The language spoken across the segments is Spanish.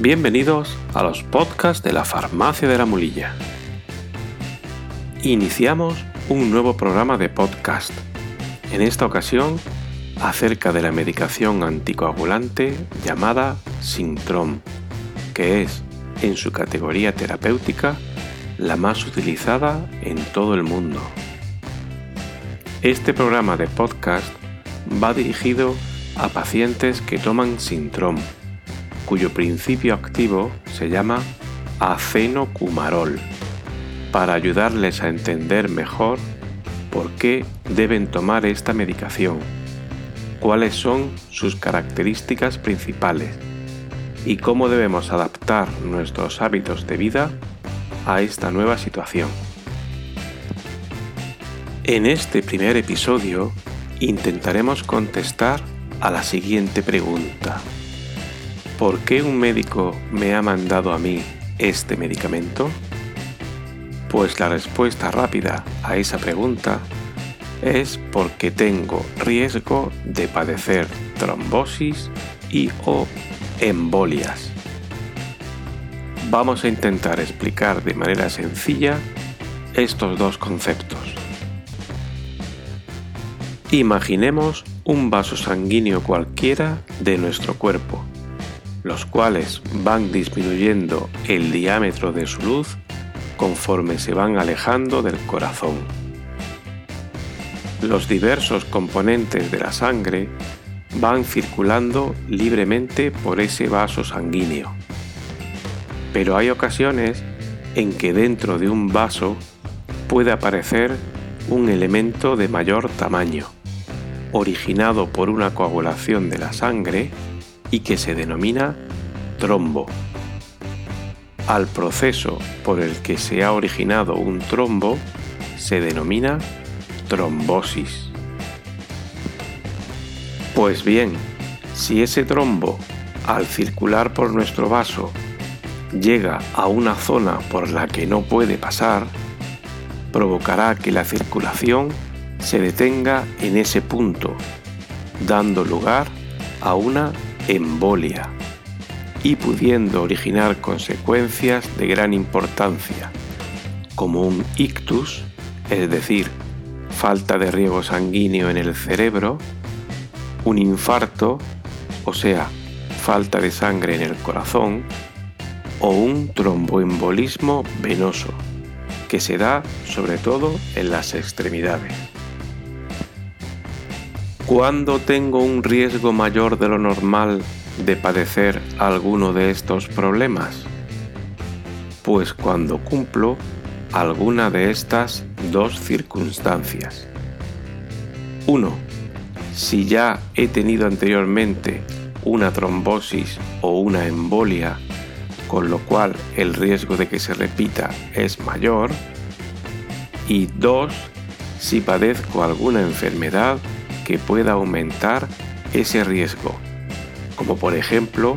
Bienvenidos a los podcasts de la Farmacia de la Mulilla. Iniciamos un nuevo programa de podcast, en esta ocasión acerca de la medicación anticoagulante llamada Sintrom, que es, en su categoría terapéutica, la más utilizada en todo el mundo. Este programa de podcast va dirigido a pacientes que toman Sintrom, cuyo principio activo se llama acenocumarol, para ayudarles a entender mejor por qué deben tomar esta medicación, cuáles son sus características principales y cómo debemos adaptar nuestros hábitos de vida a esta nueva situación. En este primer episodio intentaremos contestar a la siguiente pregunta. ¿Por qué un médico me ha mandado a mí este medicamento? Pues la respuesta rápida a esa pregunta es porque tengo riesgo de padecer trombosis y o embolias. Vamos a intentar explicar de manera sencilla estos dos conceptos. Imaginemos un vaso sanguíneo cualquiera de nuestro cuerpo los cuales van disminuyendo el diámetro de su luz conforme se van alejando del corazón. Los diversos componentes de la sangre van circulando libremente por ese vaso sanguíneo. Pero hay ocasiones en que dentro de un vaso puede aparecer un elemento de mayor tamaño, originado por una coagulación de la sangre y que se denomina trombo. Al proceso por el que se ha originado un trombo se denomina trombosis. Pues bien, si ese trombo, al circular por nuestro vaso, llega a una zona por la que no puede pasar, provocará que la circulación se detenga en ese punto, dando lugar a una embolia y pudiendo originar consecuencias de gran importancia, como un ictus, es decir, falta de riego sanguíneo en el cerebro, un infarto, o sea, falta de sangre en el corazón, o un tromboembolismo venoso, que se da sobre todo en las extremidades. ¿Cuándo tengo un riesgo mayor de lo normal de padecer alguno de estos problemas? Pues cuando cumplo alguna de estas dos circunstancias. 1. Si ya he tenido anteriormente una trombosis o una embolia, con lo cual el riesgo de que se repita es mayor. Y 2. Si padezco alguna enfermedad que pueda aumentar ese riesgo, como por ejemplo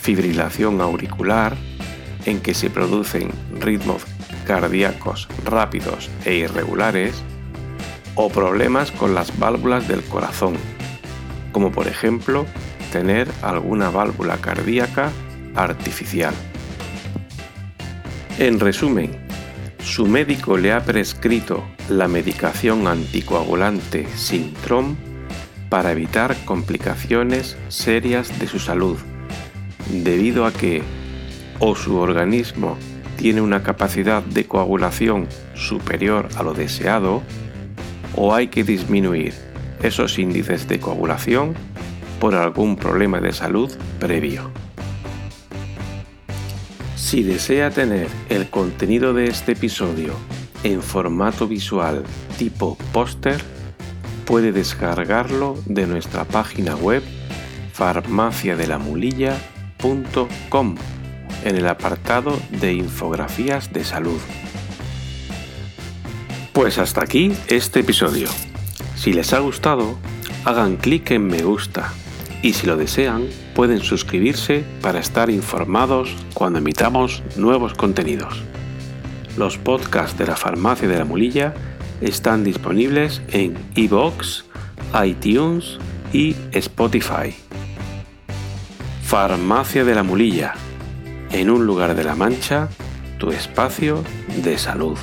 fibrilación auricular, en que se producen ritmos cardíacos rápidos e irregulares, o problemas con las válvulas del corazón, como por ejemplo tener alguna válvula cardíaca artificial. En resumen, su médico le ha prescrito la medicación anticoagulante Sintrom para evitar complicaciones serias de su salud, debido a que o su organismo tiene una capacidad de coagulación superior a lo deseado, o hay que disminuir esos índices de coagulación por algún problema de salud previo. Si desea tener el contenido de este episodio en formato visual tipo póster, puede descargarlo de nuestra página web farmaciadelamulilla.com en el apartado de infografías de salud. Pues hasta aquí este episodio. Si les ha gustado, hagan clic en me gusta y si lo desean, pueden suscribirse para estar informados cuando emitamos nuevos contenidos. Los podcasts de la Farmacia de la Mulilla están disponibles en iVoox, iTunes y Spotify. Farmacia de la Mulilla, en un lugar de la Mancha, tu espacio de salud.